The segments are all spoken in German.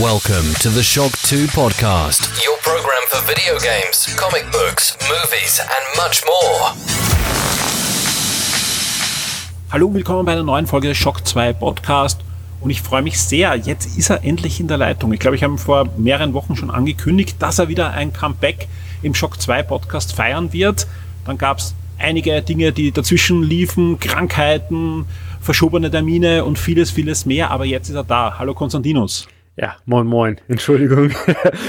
Welcome to the Shock 2 podcast, your program for video games, comic books, movies, and much more. Hallo, willkommen bei einer neuen Folge des Shock 2 Podcast. Und ich freue mich sehr, jetzt ist er endlich in der Leitung. Ich glaube, ich habe vor mehreren Wochen schon angekündigt, dass er wieder ein Comeback im Shock 2 Podcast feiern wird. Dann gab es einige Dinge, die dazwischen liefen, Krankheiten, verschobene Termine und vieles, vieles mehr. Aber jetzt ist er da. Hallo Konstantinos. Ja, moin moin. Entschuldigung,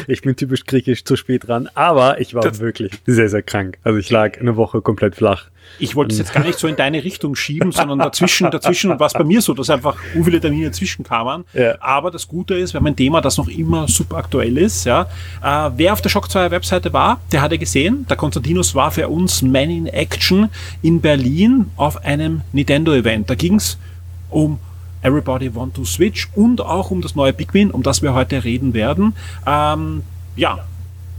ich bin typisch griechisch zu spät dran, aber ich war das wirklich sehr, sehr krank. Also ich lag eine Woche komplett flach. Ich wollte es jetzt gar nicht so in deine Richtung schieben, sondern dazwischen, dazwischen war es bei mir so, dass einfach viele Termine zwischenkamen. Ja. Aber das Gute ist, wir haben ein Thema, das noch immer super aktuell ist. Ja. Äh, wer auf der Shock 2 Webseite war, der hat ja gesehen, der Konstantinus war für uns Man in Action in Berlin auf einem Nintendo-Event. Da ging es um Everybody Want to Switch und auch um das neue Pikmin, um das wir heute reden werden. Ähm, ja,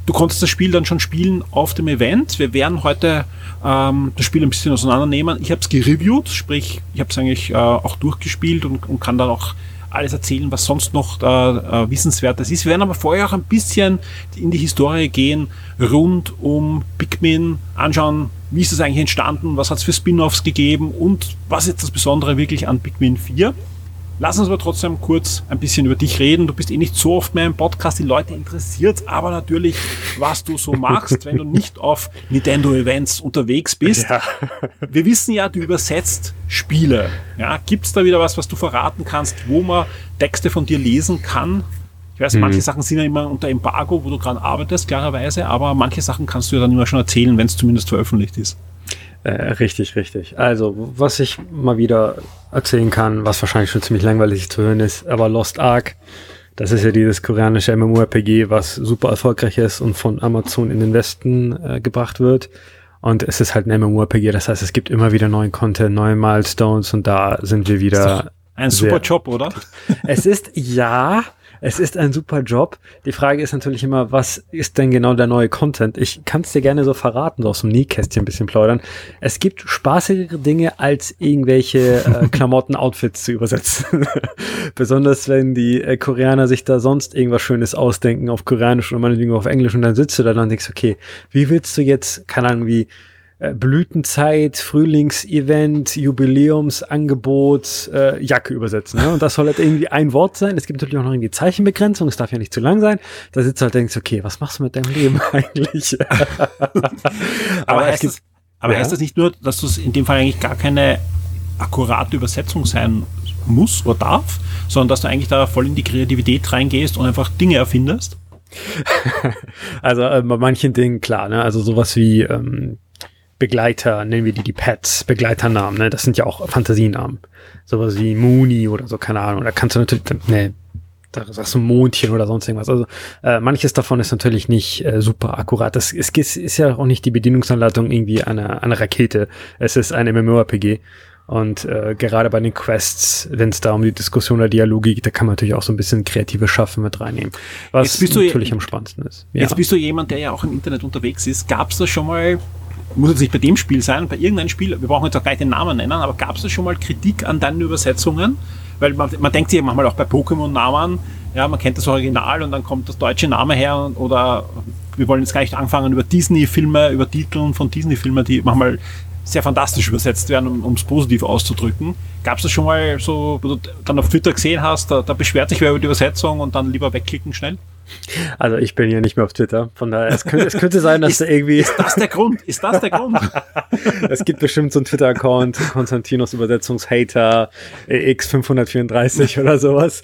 du konntest das Spiel dann schon spielen auf dem Event. Wir werden heute ähm, das Spiel ein bisschen auseinandernehmen. Ich habe es gereviewt, sprich, ich habe es eigentlich äh, auch durchgespielt und, und kann dann auch alles erzählen, was sonst noch äh, äh, Wissenswertes ist. Wir werden aber vorher auch ein bisschen in die Historie gehen, rund um Pikmin, anschauen, wie ist es eigentlich entstanden, was hat es für Spin-offs gegeben und was ist das Besondere wirklich an Pikmin 4. Lass uns aber trotzdem kurz ein bisschen über dich reden. Du bist eh nicht so oft mehr im Podcast, die Leute interessiert, aber natürlich, was du so machst, wenn du nicht auf Nintendo-Events unterwegs bist. Ja. Wir wissen ja, du übersetzt Spiele. Ja, Gibt es da wieder was, was du verraten kannst, wo man Texte von dir lesen kann? Ich weiß, manche mhm. Sachen sind ja immer unter Embargo, wo du gerade arbeitest, klarerweise, aber manche Sachen kannst du ja dann immer schon erzählen, wenn es zumindest veröffentlicht ist. Äh, richtig, richtig. Also, was ich mal wieder erzählen kann, was wahrscheinlich schon ziemlich langweilig zu hören ist, aber Lost Ark, das ist ja dieses koreanische MMORPG, was super erfolgreich ist und von Amazon in den Westen äh, gebracht wird. Und es ist halt ein MMORPG, das heißt, es gibt immer wieder neuen Content, neue Milestones und da sind wir wieder. Ein super Job, oder? Es ist ja, es ist ein super Job. Die Frage ist natürlich immer, was ist denn genau der neue Content? Ich kann es dir gerne so verraten, so aus dem Nähkästchen ein bisschen plaudern. Es gibt spaßigere Dinge, als irgendwelche äh, Klamotten-Outfits zu übersetzen. Besonders wenn die äh, Koreaner sich da sonst irgendwas Schönes ausdenken auf Koreanisch oder meinetwegen auf Englisch und dann sitzt du da und denkst, okay, wie willst du jetzt, keine Ahnung, wie Blütenzeit, Frühlingsevent, Jubiläumsangebot, äh, Jacke übersetzen. Ne? Und das soll halt irgendwie ein Wort sein. Es gibt natürlich auch noch irgendwie Zeichenbegrenzung, es darf ja nicht zu lang sein. Da sitzt du halt denkst, okay, was machst du mit deinem Leben eigentlich? aber, aber heißt, gibt, das, aber ja? heißt das nicht nur, dass du es in dem Fall eigentlich gar keine akkurate Übersetzung sein muss oder darf, sondern dass du eigentlich da voll in die Kreativität reingehst und einfach Dinge erfindest? also äh, bei manchen Dingen klar, ne? Also sowas wie ähm, Begleiter, nennen wir die die Pets, Begleiternamen, ne? Das sind ja auch Fantasienamen. Sowas wie Mooney oder so, keine Ahnung. Da kannst du natürlich, ne, da sagst du Mondchen oder sonst irgendwas. Also äh, manches davon ist natürlich nicht äh, super akkurat. Das ist, ist ja auch nicht die Bedienungsanleitung irgendwie einer eine Rakete. Es ist ein MMORPG. Und äh, gerade bei den Quests, wenn es da um die Diskussion oder Dialoge geht, da kann man natürlich auch so ein bisschen kreative Schaffen mit reinnehmen. Was natürlich am spannendsten ist. Ja. Jetzt bist du jemand, der ja auch im Internet unterwegs ist. Gab es da schon mal muss jetzt nicht bei dem Spiel sein, bei irgendeinem Spiel, wir brauchen jetzt auch gleich den Namen nennen, aber gab es da schon mal Kritik an deinen Übersetzungen? Weil man, man denkt sich ja manchmal auch bei Pokémon-Namen, ja, man kennt das Original und dann kommt das deutsche Name her oder wir wollen jetzt gar nicht anfangen über Disney-Filme, über Titeln von Disney-Filmen, die manchmal sehr fantastisch übersetzt werden, um es positiv auszudrücken. Gab es das schon mal so, wo du dann auf Twitter gesehen hast, da, da beschwert sich wer über die Übersetzung und dann lieber wegklicken schnell? Also ich bin ja nicht mehr auf Twitter, von daher es könnte, es könnte sein, dass ist, da irgendwie. Ist das der Grund? Ist das der Grund? es gibt bestimmt so einen Twitter-Account, Konstantinos Übersetzungshater X534 oder sowas.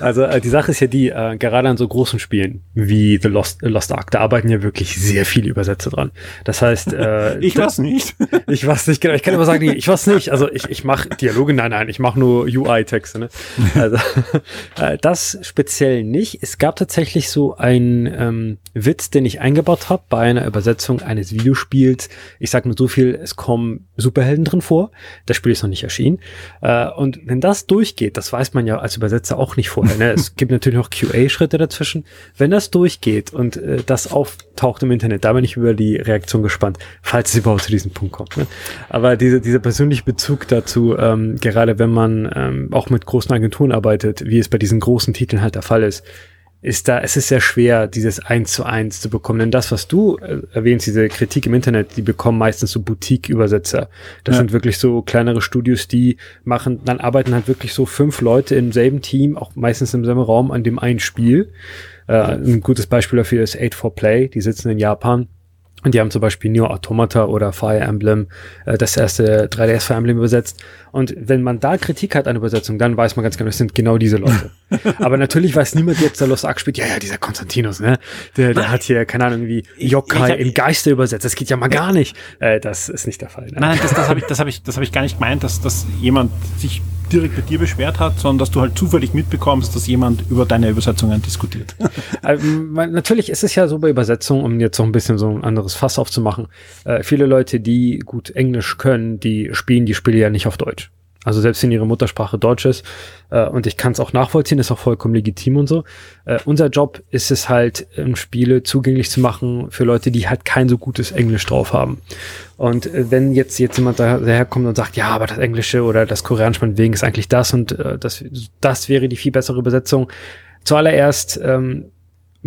Also äh, die Sache ist ja die, äh, gerade an so großen Spielen wie The Lost, Lost Ark, da arbeiten ja wirklich sehr viele Übersetzer dran. Das heißt, äh, ich weiß nicht. ich weiß nicht, genau. Ich kann immer sagen, ich weiß nicht. Also ich, ich mache Dialoge, nein, nein, ich mache nur UI-Texte. Ne? Also äh, das speziell nicht. Es gab tatsächlich so einen ähm, Witz, den ich eingebaut habe bei einer Übersetzung eines Videospiels. Ich sage nur so viel, es kommen Superhelden drin vor. Das Spiel ist noch nicht erschienen. Äh, und wenn das durchgeht, das weiß man ja als Übersetzer auch nicht vorher, Ne? Es gibt natürlich noch QA-Schritte dazwischen. Wenn das durchgeht und äh, das auftaucht im Internet, da bin ich über die Reaktion gespannt, falls es überhaupt zu diesem Punkt kommt. Ne? Aber diese, dieser persönliche Bezug dazu, ähm, gerade wenn man ähm, auch mit großen Agenturen arbeitet, wie es bei diesen großen Titeln halt der Fall ist, ist da, es ist sehr schwer, dieses eins zu eins zu bekommen. Denn das, was du äh, erwähnst, diese Kritik im Internet, die bekommen meistens so Boutique-Übersetzer. Das ja. sind wirklich so kleinere Studios, die machen, dann arbeiten halt wirklich so fünf Leute im selben Team, auch meistens im selben Raum an dem einen Spiel. Äh, ein gutes Beispiel dafür ist 8 for Play, die sitzen in Japan und die haben zum Beispiel Neo Automata oder Fire Emblem, äh, das erste 3DS Fire Emblem übersetzt. Und wenn man da Kritik hat an Übersetzung, dann weiß man ganz genau, es sind genau diese Leute. Aber natürlich weiß niemand jetzt, der Lost Ark spielt, ja, ja, dieser Konstantinos, ne? Der, der hat hier, keine Ahnung, wie Yokai im Geiste übersetzt. Das geht ja mal gar nicht. Äh, das ist nicht der Fall. Ne? Nein, das, das habe ich, das hab ich, das hab ich gar nicht gemeint, dass, dass jemand sich direkt bei dir beschwert hat, sondern dass du halt zufällig mitbekommst, dass jemand über deine Übersetzungen diskutiert. also, natürlich ist es ja so bei Übersetzungen, um jetzt so ein bisschen so ein anderes Fass aufzumachen. Äh, viele Leute, die gut Englisch können, die spielen die Spiele ja nicht auf Deutsch. Also selbst wenn ihre Muttersprache Deutsch ist, äh, und ich kann es auch nachvollziehen, ist auch vollkommen legitim und so. Äh, unser Job ist es halt, ähm, Spiele zugänglich zu machen für Leute, die halt kein so gutes Englisch drauf haben. Und äh, wenn jetzt, jetzt jemand daherkommt und sagt, ja, aber das Englische oder das Koreanische meinetwegen ist eigentlich das und äh, das, das wäre die viel bessere Übersetzung. Zuallererst, ähm,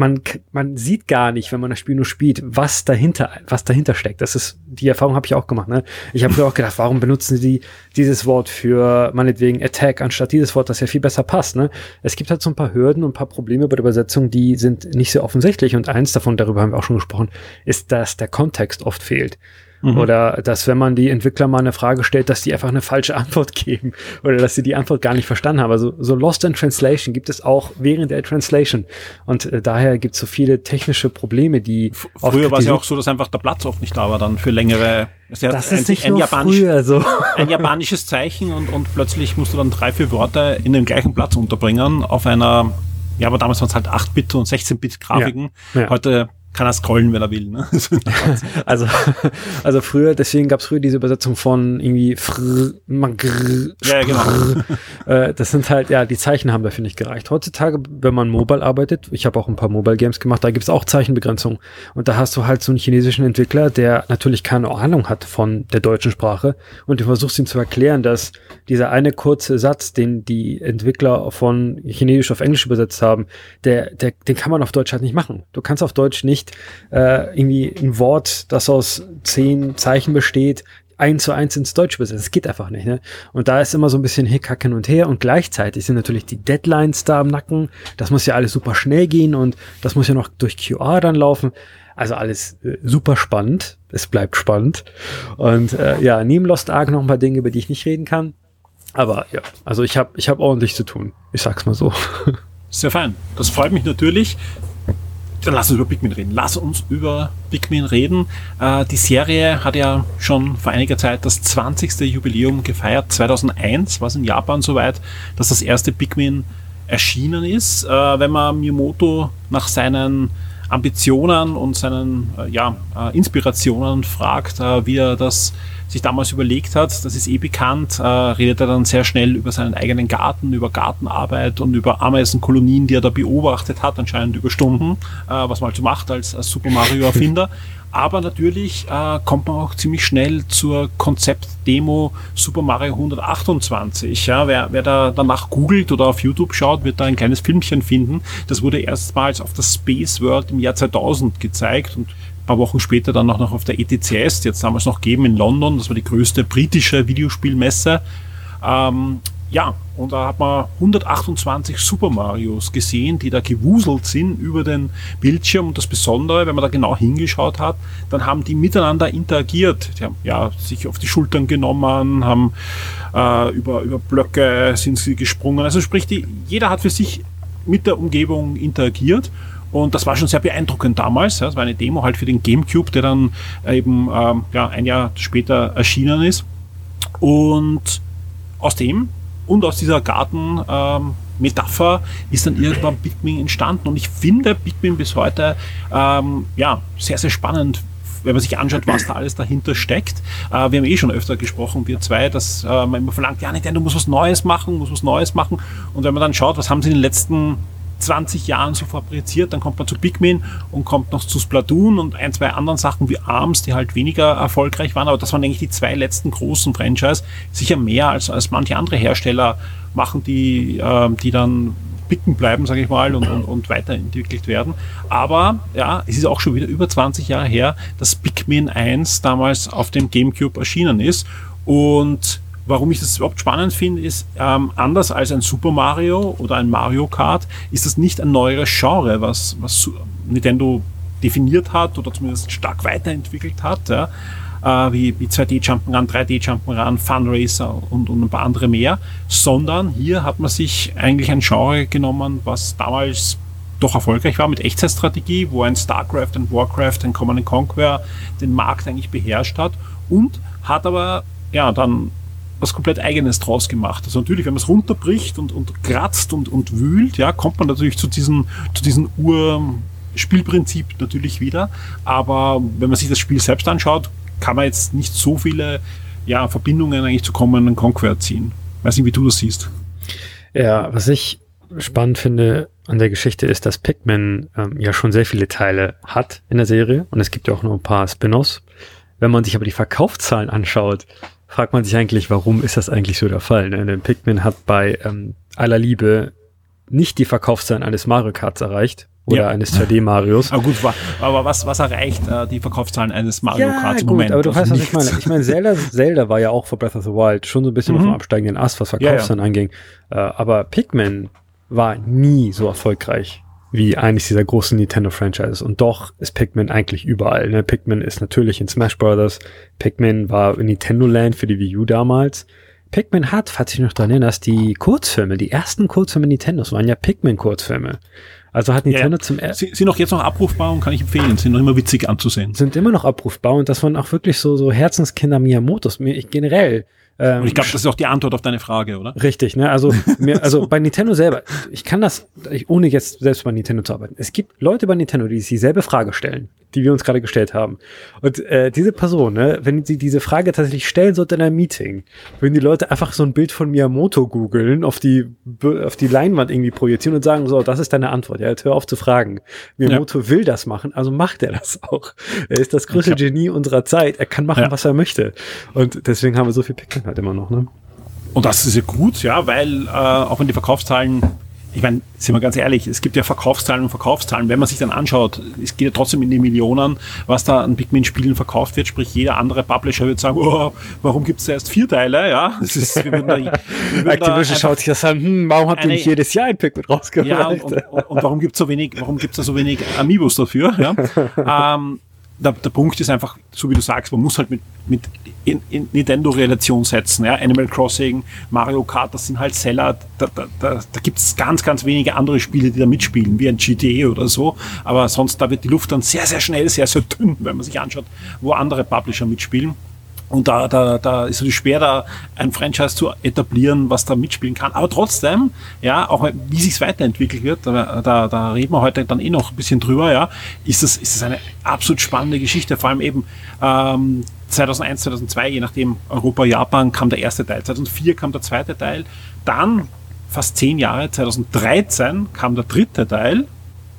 man, man sieht gar nicht, wenn man das Spiel nur spielt, was dahinter, was dahinter steckt. Das ist, die Erfahrung habe ich auch gemacht. Ne? Ich habe auch gedacht, warum benutzen sie dieses Wort für meinetwegen Attack anstatt dieses Wort, das ja viel besser passt. Ne? Es gibt halt so ein paar Hürden und ein paar Probleme bei der Übersetzung, die sind nicht sehr offensichtlich. Und eins davon, darüber haben wir auch schon gesprochen, ist, dass der Kontext oft fehlt. Mhm. Oder dass, wenn man die Entwickler mal eine Frage stellt, dass die einfach eine falsche Antwort geben oder dass sie die Antwort gar nicht verstanden haben. Also so Lost in Translation gibt es auch während der Translation. Und äh, daher gibt es so viele technische Probleme, die. Früher war es ja auch so, dass einfach der Platz oft nicht da war dann für längere. Das, das ist nicht ein, nur früher so. ein japanisches Zeichen und, und plötzlich musst du dann drei, vier Wörter in den gleichen Platz unterbringen auf einer ja, aber damals waren es halt 8-Bit und 16-Bit-Grafiken. Ja, ja. Heute kann er scrollen, wenn er will. Ne? also, also früher, deswegen gab es früher diese Übersetzung von irgendwie frr, grr, ja, genau. Äh, das sind halt, ja, die Zeichen haben dafür nicht gereicht. Heutzutage, wenn man mobile arbeitet, ich habe auch ein paar Mobile Games gemacht, da gibt's auch Zeichenbegrenzung. Und da hast du halt so einen chinesischen Entwickler, der natürlich keine Ahnung hat von der deutschen Sprache und du versuchst ihm zu erklären, dass dieser eine kurze Satz, den die Entwickler von Chinesisch auf Englisch übersetzt haben, der, der, den kann man auf Deutsch halt nicht machen. Du kannst auf Deutsch nicht nicht äh, irgendwie ein Wort, das aus zehn Zeichen besteht, eins zu eins ins Deutsch übersetzen. Das geht einfach nicht. Ne? Und da ist immer so ein bisschen Hickhacken und her und gleichzeitig sind natürlich die Deadlines da im Nacken. Das muss ja alles super schnell gehen und das muss ja noch durch QR dann laufen. Also alles äh, super spannend. Es bleibt spannend. Und äh, ja, neben Lost Ark noch ein paar Dinge, über die ich nicht reden kann. Aber ja, also ich habe ich hab ordentlich zu tun. Ich sag's mal so. Sehr fein. Das freut mich natürlich. Dann lass uns über Pikmin reden. Lass uns über Pikmin reden. Äh, die Serie hat ja schon vor einiger Zeit das 20. Jubiläum gefeiert. 2001 war es in Japan soweit, dass das erste Pikmin erschienen ist. Äh, wenn man Miyamoto nach seinen Ambitionen und seinen äh, ja, äh, Inspirationen fragt, äh, wie er das sich damals überlegt hat, das ist eh bekannt, äh, redet er dann sehr schnell über seinen eigenen Garten, über Gartenarbeit und über Ameisenkolonien, die er da beobachtet hat, anscheinend über Stunden, äh, was man halt so macht als, als Super Mario-Erfinder. Aber natürlich äh, kommt man auch ziemlich schnell zur Konzeptdemo Super Mario 128. Ja, wer, wer da danach googelt oder auf YouTube schaut, wird da ein kleines Filmchen finden. Das wurde erstmals auf der Space World im Jahr 2000 gezeigt und paar Wochen später dann auch noch auf der ETCS, die jetzt damals noch geben in London. Das war die größte britische Videospielmesse. Ähm, ja, und da hat man 128 Super Marios gesehen, die da gewuselt sind über den Bildschirm. Und das Besondere, wenn man da genau hingeschaut hat, dann haben die miteinander interagiert. Die haben ja, sich auf die Schultern genommen, haben äh, über, über Blöcke sind sie gesprungen. Also sprich, die, jeder hat für sich mit der Umgebung interagiert. Und das war schon sehr beeindruckend damals. Ja. Das war eine Demo halt für den GameCube, der dann eben ähm, ja, ein Jahr später erschienen ist. Und aus dem und aus dieser Garten-Metapher ähm, ist dann irgendwann Pikmin entstanden. Und ich finde Pikmin bis heute ähm, ja, sehr, sehr spannend wenn man sich anschaut, was da alles dahinter steckt. Äh, wir haben eh schon öfter gesprochen, wir zwei, dass äh, man immer verlangt, ja, Nintendo muss was Neues machen, muss was Neues machen. Und wenn man dann schaut, was haben sie in den letzten 20 Jahren so fabriziert, dann kommt man zu Pikmin und kommt noch zu Splatoon und ein, zwei anderen Sachen wie ARMS, die halt weniger erfolgreich waren, aber das waren eigentlich die zwei letzten großen Franchise, sicher mehr als, als manche andere Hersteller machen, die, äh, die dann picken bleiben, sage ich mal, und, und, und weiterentwickelt werden. Aber ja, es ist auch schon wieder über 20 Jahre her, dass Pikmin 1 damals auf dem GameCube erschienen ist und Warum ich das überhaupt spannend finde, ist, ähm, anders als ein Super Mario oder ein Mario Kart, ist das nicht ein neueres Genre, was, was Nintendo definiert hat oder zumindest stark weiterentwickelt hat, ja, äh, wie, wie 2D Jump'n'Run, 3D Jump'n'Run, Fun Racer und, und ein paar andere mehr, sondern hier hat man sich eigentlich ein Genre genommen, was damals doch erfolgreich war mit Echtzeitstrategie, wo ein StarCraft, ein Warcraft, ein Command Conquer den Markt eigentlich beherrscht hat und hat aber ja dann was komplett Eigenes draus gemacht. Also natürlich, wenn man es runterbricht und, und kratzt und, und wühlt, ja, kommt man natürlich zu diesem, zu diesem Urspielprinzip natürlich wieder. Aber wenn man sich das Spiel selbst anschaut, kann man jetzt nicht so viele ja, Verbindungen eigentlich zu Common Conquer ziehen. Weiß nicht, wie du das siehst. Ja, was ich spannend finde an der Geschichte ist, dass Pikmin ähm, ja schon sehr viele Teile hat in der Serie und es gibt ja auch noch ein paar Spin-offs. Wenn man sich aber die Verkaufszahlen anschaut, fragt man sich eigentlich, warum ist das eigentlich so der Fall? Ne? Denn Pikmin hat bei ähm, aller Liebe nicht die Verkaufszahlen eines Mario Karts erreicht oder ja. eines 2D-Marios. Aber gut, aber was, was erreicht äh, die Verkaufszahlen eines Mario ja, Karts im gut, Moment? aber du weißt, was ich meine. Ich meine, Zelda, Zelda war ja auch vor Breath of the Wild schon so ein bisschen mhm. auf dem absteigenden Ast, was Verkaufszahlen ja, anging. Äh, aber Pikmin war nie so erfolgreich wie eines dieser großen Nintendo-Franchises. Und doch ist Pikmin eigentlich überall. Ne? Pikmin ist natürlich in Smash Brothers. Pikmin war in Nintendo Land für die Wii U damals. Pikmin hat, falls ich noch daran erinnerst, die Kurzfilme, die ersten Kurzfilme Nintendos waren ja Pikmin-Kurzfilme. Also hat Nintendo ja, zum ersten. Sind auch jetzt noch abrufbar und kann ich empfehlen. Sind noch immer witzig anzusehen. Sind immer noch abrufbar und das waren auch wirklich so, so Herzenskinder Miyamotos. Ich, generell ähm, und ich glaube, das ist auch die Antwort auf deine Frage, oder? Richtig, ne? Also, mir, also bei Nintendo selber, ich kann das, ich, ohne jetzt selbst bei Nintendo zu arbeiten. Es gibt Leute bei Nintendo, die sich dieselbe Frage stellen die wir uns gerade gestellt haben. Und äh, diese Person, ne, wenn sie diese Frage tatsächlich stellen sollte in einem Meeting, würden die Leute einfach so ein Bild von Miyamoto googeln, auf die auf die Leinwand irgendwie projizieren und sagen, so, das ist deine Antwort. Ja, jetzt hör auf zu fragen. Miyamoto ja. will das machen, also macht er das auch. Er ist das größte Genie unserer Zeit. Er kann machen, ja. was er möchte. Und deswegen haben wir so viel Pikmin halt immer noch, ne? Und das ist ja gut, ja, weil äh, auch wenn die Verkaufszahlen ich meine, sind wir ganz ehrlich, es gibt ja Verkaufszahlen und Verkaufszahlen. Wenn man sich dann anschaut, es geht ja trotzdem in die Millionen, was da an Pikmin-Spielen verkauft wird. Sprich, jeder andere Publisher wird sagen, oh, warum gibt es erst vier Teile? Ja, das ist, wir da, wir Activision schaut sich das an, hm, warum habt ihr nicht jedes Jahr ein Pikmin rausgebracht? Ja, und, und, und warum gibt es so wenig, warum gibt's da so wenig Amiibos dafür? Ja? ähm, der, der Punkt ist einfach, so wie du sagst, man muss halt mit, mit in, in Nintendo-Relation setzen. Ja? Animal Crossing, Mario Kart, das sind halt Seller. Da, da, da, da gibt es ganz, ganz wenige andere Spiele, die da mitspielen, wie ein GTA oder so. Aber sonst, da wird die Luft dann sehr, sehr schnell, sehr, sehr dünn, wenn man sich anschaut, wo andere Publisher mitspielen. Und da, da, da ist es schwer, da ein Franchise zu etablieren, was da mitspielen kann. Aber trotzdem, ja, auch wie sich es weiterentwickelt wird, da, da, da reden wir heute dann eh noch ein bisschen drüber, ja, ist es ist es eine absolut spannende Geschichte. Vor allem eben ähm, 2001, 2002, je nachdem Europa, Japan, kam der erste Teil. 2004 kam der zweite Teil. Dann, fast zehn Jahre, 2013 kam der dritte Teil.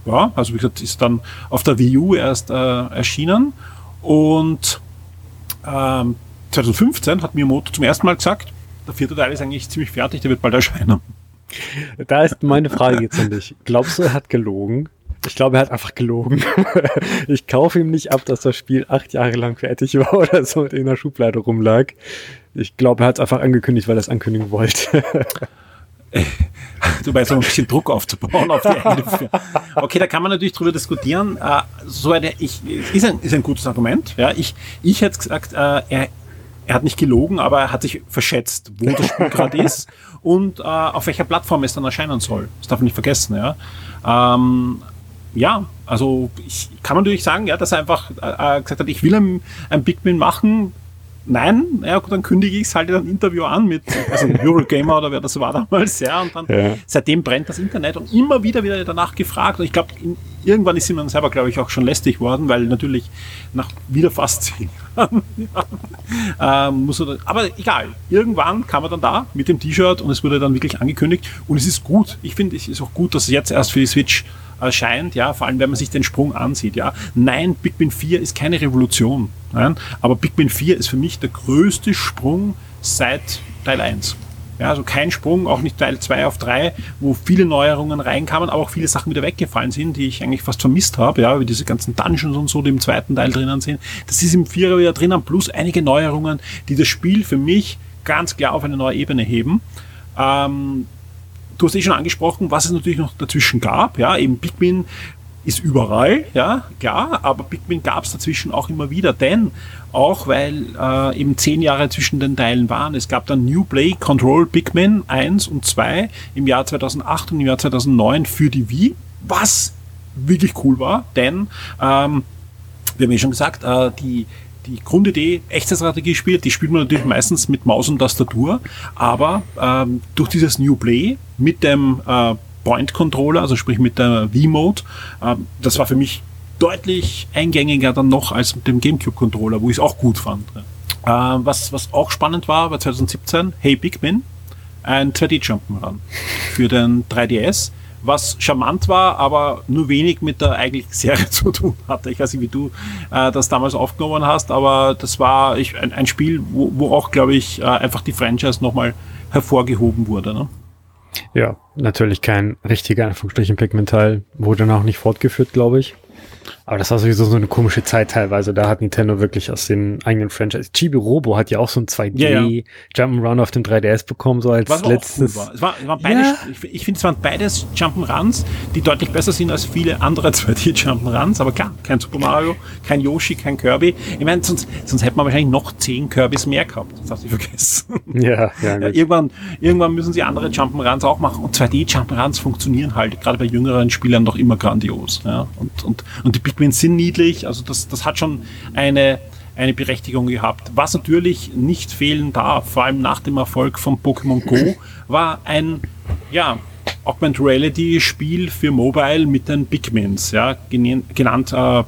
Ja, also wie gesagt, ist dann auf der Wii U erst äh, erschienen. Und ähm, 2015 hat Miyamoto zum ersten Mal gesagt, der vierte Teil ist eigentlich ziemlich fertig, der wird bald erscheinen. Da ist meine Frage jetzt an dich. Glaubst du, er hat gelogen? Ich glaube, er hat einfach gelogen. Ich kaufe ihm nicht ab, dass das Spiel acht Jahre lang fertig war oder so und in der Schublade rumlag. Ich glaube, er hat es einfach angekündigt, weil er es ankündigen wollte. du weißt, um ein bisschen Druck aufzubauen auf die eigene Okay, da kann man natürlich drüber diskutieren. Äh, so eine, ich, ist ein, ist ein gutes Argument. Ja, ich, ich hätte gesagt, äh, er, er hat nicht gelogen, aber er hat sich verschätzt, wo das Spiel gerade ist und äh, auf welcher Plattform es dann erscheinen soll. Das darf man nicht vergessen, ja. Ähm, ja, also ich kann man natürlich sagen, ja, dass er einfach äh, gesagt hat, ich will ein, ein Big Win machen, nein, ja gut, dann kündige ich es halt in einem Interview an mit, also Eurogamer oder wer das war damals, ja, und dann ja. seitdem brennt das Internet und immer wieder wieder danach gefragt und ich glaube, irgendwann ist man selber, glaube ich, auch schon lästig worden, weil natürlich nach wieder fast zehn Jahren, ja, äh, muss er, aber egal, irgendwann kam er dann da mit dem T-Shirt und es wurde dann wirklich angekündigt und es ist gut, ich finde, es ist auch gut, dass es jetzt erst für die Switch erscheint, ja, vor allem wenn man sich den Sprung ansieht, ja. Nein, Pikmin 4 ist keine Revolution, nein, aber Pikmin 4 ist für mich der größte Sprung seit Teil 1. Ja, also kein Sprung, auch nicht Teil 2 auf 3, wo viele Neuerungen reinkamen, aber auch viele Sachen wieder weggefallen sind, die ich eigentlich fast vermisst habe, ja, wie diese ganzen Dungeons und so, die im zweiten Teil drinnen sind. Das ist im Vierer wieder drinnen, plus einige Neuerungen, die das Spiel für mich ganz klar auf eine neue Ebene heben. Ähm, du hast eh schon angesprochen, was es natürlich noch dazwischen gab. Ja, eben Pikmin ist überall, ja, klar, aber Pikmin gab es dazwischen auch immer wieder, denn auch weil äh, eben zehn Jahre zwischen den Teilen waren. Es gab dann New Play Control Pikmin 1 und 2 im Jahr 2008 und im Jahr 2009 für die Wii, was wirklich cool war, denn ähm, wir haben ja schon gesagt, äh, die, die Grundidee, Echtzeitstrategie spielt, die spielt man natürlich meistens mit Maus und Tastatur, aber ähm, durch dieses New Play mit dem äh, Point Controller, also sprich mit der V-Mode, äh, das war für mich deutlich eingängiger dann noch als mit dem GameCube Controller, wo ich es auch gut fand. Äh, was, was auch spannend war, war 2017, Hey Pikmin, ein 2D-Jump'n'Run für den 3DS was charmant war, aber nur wenig mit der eigentlichen Serie zu tun hatte. Ich weiß nicht, wie du äh, das damals aufgenommen hast, aber das war ich, ein, ein Spiel, wo, wo auch, glaube ich, äh, einfach die Franchise nochmal hervorgehoben wurde. Ne? Ja, natürlich kein richtiger Anführungsstrichen Pikmin-Teil, wurde dann auch nicht fortgeführt, glaube ich. Aber das war sowieso so eine komische Zeit teilweise. Da hat Nintendo wirklich aus den eigenen Franchise. Chibi Robo hat ja auch so ein 2D ja, ja. Jump'n'Run auf dem 3DS bekommen, so als Was letztes. Cool war. Es war, es waren beide, ja. Ich, ich finde, es waren beides Jump'n'Runs, die deutlich besser sind als viele andere 2D Jump'n'Runs. Aber klar, kein Super Mario, kein Yoshi, kein Kirby. Ich meine, sonst, sonst hätte man wahrscheinlich noch 10 Kirbys mehr gehabt. Das hast du vergessen. Ja, ja, ja irgendwann, irgendwann müssen sie andere Jump'n'Runs auch machen. Und 2D Jump'n'Runs funktionieren halt, gerade bei jüngeren Spielern, noch immer grandios. Ja. Und, und, und die Pikmin sind niedlich, also das, das hat schon eine, eine Berechtigung gehabt. Was natürlich nicht fehlen darf, vor allem nach dem Erfolg von Pokémon Go, war ein, ja, Augmented Reality Spiel für Mobile mit den Pikmins, ja, genannt äh,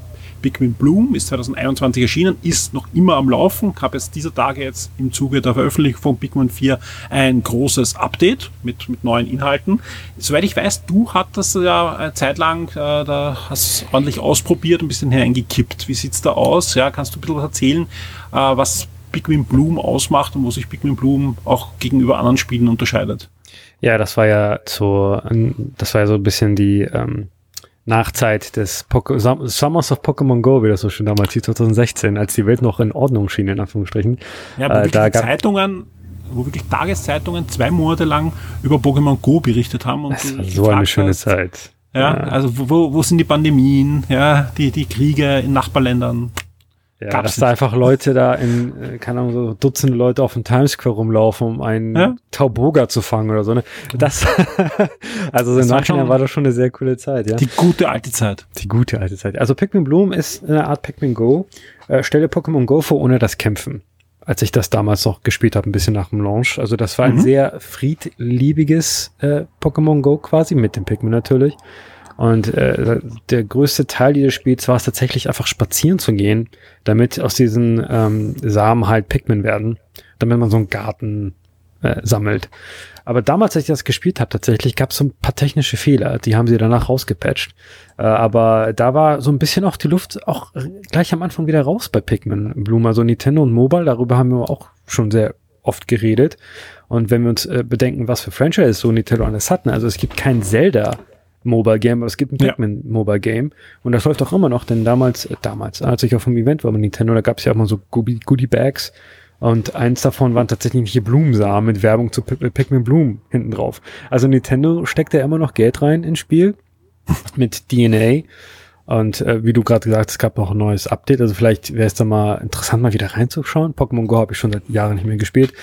Pikmin Bloom ist 2021 erschienen, ist noch immer am Laufen. Ich habe jetzt dieser Tage jetzt im Zuge der Veröffentlichung von Pikmin 4 ein großes Update mit, mit neuen Inhalten. Soweit ich weiß, du hattest ja eine Zeit lang, äh, da hast ordentlich ausprobiert, ein bisschen hineingekippt. Wie sieht's da aus? Ja, kannst du ein bisschen erzählen, äh, was Pikmin Bloom ausmacht und wo sich Pikmin Bloom auch gegenüber anderen Spielen unterscheidet? Ja, das war ja so, das war ja so ein bisschen die, ähm, Nachzeit des Poke Summers of Pokémon Go, wie das so schön damals hieß, 2016, als die Welt noch in Ordnung schien, in Anführungsstrichen. Ja, wo äh, da Zeitungen, wo wirklich Tageszeitungen zwei Monate lang über Pokémon Go berichtet haben. Und das war so eine schöne hast, Zeit. Ja, ja, also wo, wo sind die Pandemien, ja, die, die Kriege in Nachbarländern? Ja, Gab's dass da einfach Leute da in, äh, keine Ahnung, so Dutzende Leute auf dem Times Square rumlaufen, um einen ja? Tauboga zu fangen oder so. Ne? Das, also das im Nachhinein war das schon eine sehr coole Zeit, ja. Die gute alte Zeit. Die gute alte Zeit. Also Pikmin Bloom ist eine Art Pikmin Go. Äh, stelle Pokémon Go vor ohne das Kämpfen. Als ich das damals noch gespielt habe, ein bisschen nach dem Launch. Also das war ein mhm. sehr friedliebiges äh, Pokémon Go quasi, mit dem Pikmin natürlich. Und äh, der größte Teil dieses Spiels war es tatsächlich einfach spazieren zu gehen, damit aus diesen ähm, Samen halt Pikmin werden, damit man so einen Garten äh, sammelt. Aber damals, als ich das gespielt habe, tatsächlich gab es so ein paar technische Fehler. Die haben sie danach rausgepatcht. Äh, aber da war so ein bisschen auch die Luft auch gleich am Anfang wieder raus bei Pikmin Bloom. Also Nintendo und Mobile, darüber haben wir auch schon sehr oft geredet. Und wenn wir uns äh, bedenken, was für Franchise so Nintendo alles hatten, also es gibt kein Zelda Mobile Game, aber es gibt ein Pac-Man ja. Mobile Game und das läuft auch immer noch, denn damals, äh, damals, als ich auf dem Event war mit Nintendo, da gab es ja auch mal so Goodie Bags und eins davon waren tatsächlich hier Blumensamen mit Werbung zu Pikmin Bloom hinten drauf. Also Nintendo steckt ja immer noch Geld rein ins Spiel mit DNA und äh, wie du gerade gesagt hast, es gab noch ein neues Update, also vielleicht wäre es da mal interessant, mal wieder reinzuschauen. Pokémon Go habe ich schon seit Jahren nicht mehr gespielt,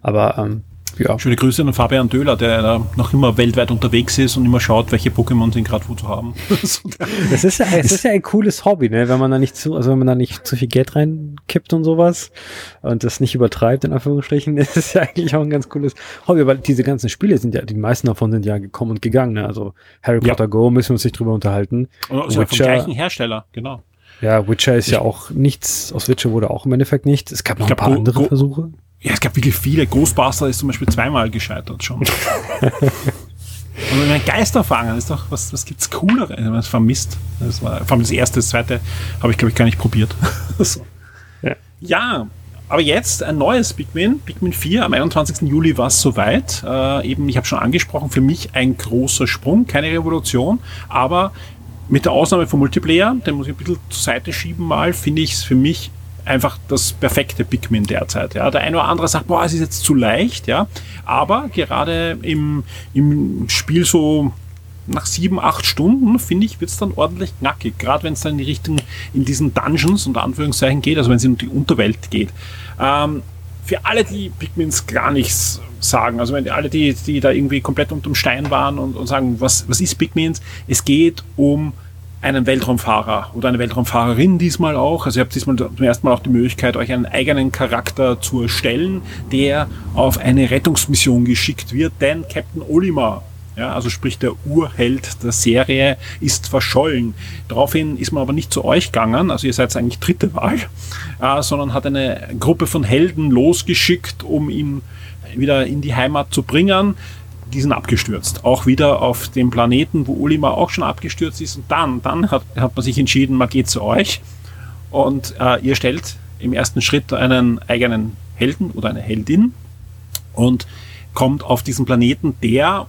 aber ähm, Ja. Schöne Grüße an Fabian Döhler, der noch immer weltweit unterwegs ist und immer schaut, welche Pokémon sind gerade wo zu haben. das ist ja, es ist ja ein cooles Hobby, ne? wenn man da nicht zu, also wenn man da nicht zu viel Geld reinkippt und sowas und das nicht übertreibt, in Anführungsstrichen, ist es ja eigentlich auch ein ganz cooles Hobby, weil diese ganzen Spiele sind ja, die meisten davon sind ja gekommen und gegangen, ne? Also Harry Potter ja. Go müssen wir uns nicht drüber unterhalten. Also Witcher, vom gleichen Hersteller, genau. Ja, Witcher ist ich, ja auch nichts, aus Witcher wurde auch im Endeffekt nichts. Es gab noch ein paar Go, andere Go, Versuche. Ja, es gab wirklich viele. Ghostbuster ist zum Beispiel zweimal gescheitert schon. Und mein Geisterfangen ist doch, was, was gibt's Cooleres? Habe vermisst. Das war vor allem das erste, das zweite habe ich, glaube ich, gar nicht probiert. so. ja. ja. aber jetzt ein neues Pikmin, Pikmin 4. Am 21. Juli war es soweit. Äh, eben, ich habe schon angesprochen, für mich ein großer Sprung, keine Revolution, aber mit der Ausnahme vom Multiplayer, den muss ich ein bisschen zur Seite schieben mal, finde ich es für mich einfach das perfekte Pikmin derzeit. Ja. Der eine oder andere sagt, boah, es ist jetzt zu leicht, ja. Aber gerade im, im Spiel so nach sieben, acht Stunden, finde ich, wird es dann ordentlich knackig. Gerade wenn es dann in die Richtung, in diesen Dungeons unter Anführungszeichen geht, also wenn es in die Unterwelt geht. Ähm, für alle, die Pikmins gar nichts sagen, also wenn alle, die, die da irgendwie komplett unterm Stein waren und, und sagen, was, was ist Pikmins? Es geht um einen Weltraumfahrer oder eine Weltraumfahrerin diesmal auch. Also ihr habt diesmal zum ersten Mal auch die Möglichkeit, euch einen eigenen Charakter zu erstellen, der auf eine Rettungsmission geschickt wird, denn Captain Olimar ja, also sprich der Urheld der Serie ist verschollen. Daraufhin ist man aber nicht zu euch gegangen, also ihr seid eigentlich dritte Wahl, äh, sondern hat eine Gruppe von Helden losgeschickt, um ihn wieder in die Heimat zu bringen die sind abgestürzt. Auch wieder auf dem Planeten, wo Ulima auch schon abgestürzt ist. Und dann, dann hat, hat man sich entschieden, man geht zu euch und äh, ihr stellt im ersten Schritt einen eigenen Helden oder eine Heldin und kommt auf diesen Planeten, der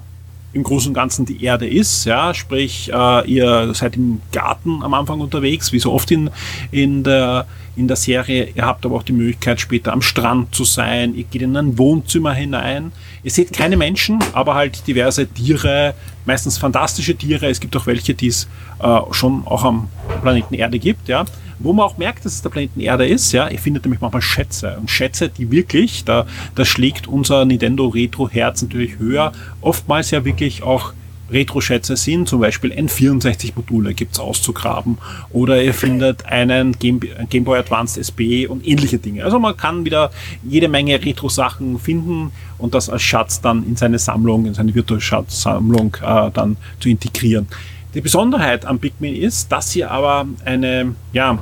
im Großen und Ganzen die Erde ist. Ja, sprich, äh, ihr seid im Garten am Anfang unterwegs, wie so oft in, in, der, in der Serie. Ihr habt aber auch die Möglichkeit, später am Strand zu sein. Ihr geht in ein Wohnzimmer hinein. Ihr seht keine Menschen, aber halt diverse Tiere, meistens fantastische Tiere. Es gibt auch welche, die es äh, schon auch am Planeten Erde gibt. Ja wo man auch merkt, dass es der Planeten Erde ist. Ja, ihr findet nämlich manchmal Schätze und Schätze, die wirklich, da, da schlägt unser Nintendo Retro Herz natürlich höher. Oftmals ja wirklich auch Retro-Schätze sind, zum Beispiel N64-Module gibt's auszugraben oder ihr findet einen Game, Game Boy Advanced SB und ähnliche Dinge. Also man kann wieder jede Menge Retro-Sachen finden und das als Schatz dann in seine Sammlung, in seine virtuelle Schatzsammlung äh, dann zu integrieren. Die Besonderheit am Pikmin ist, dass ihr aber eine, ja,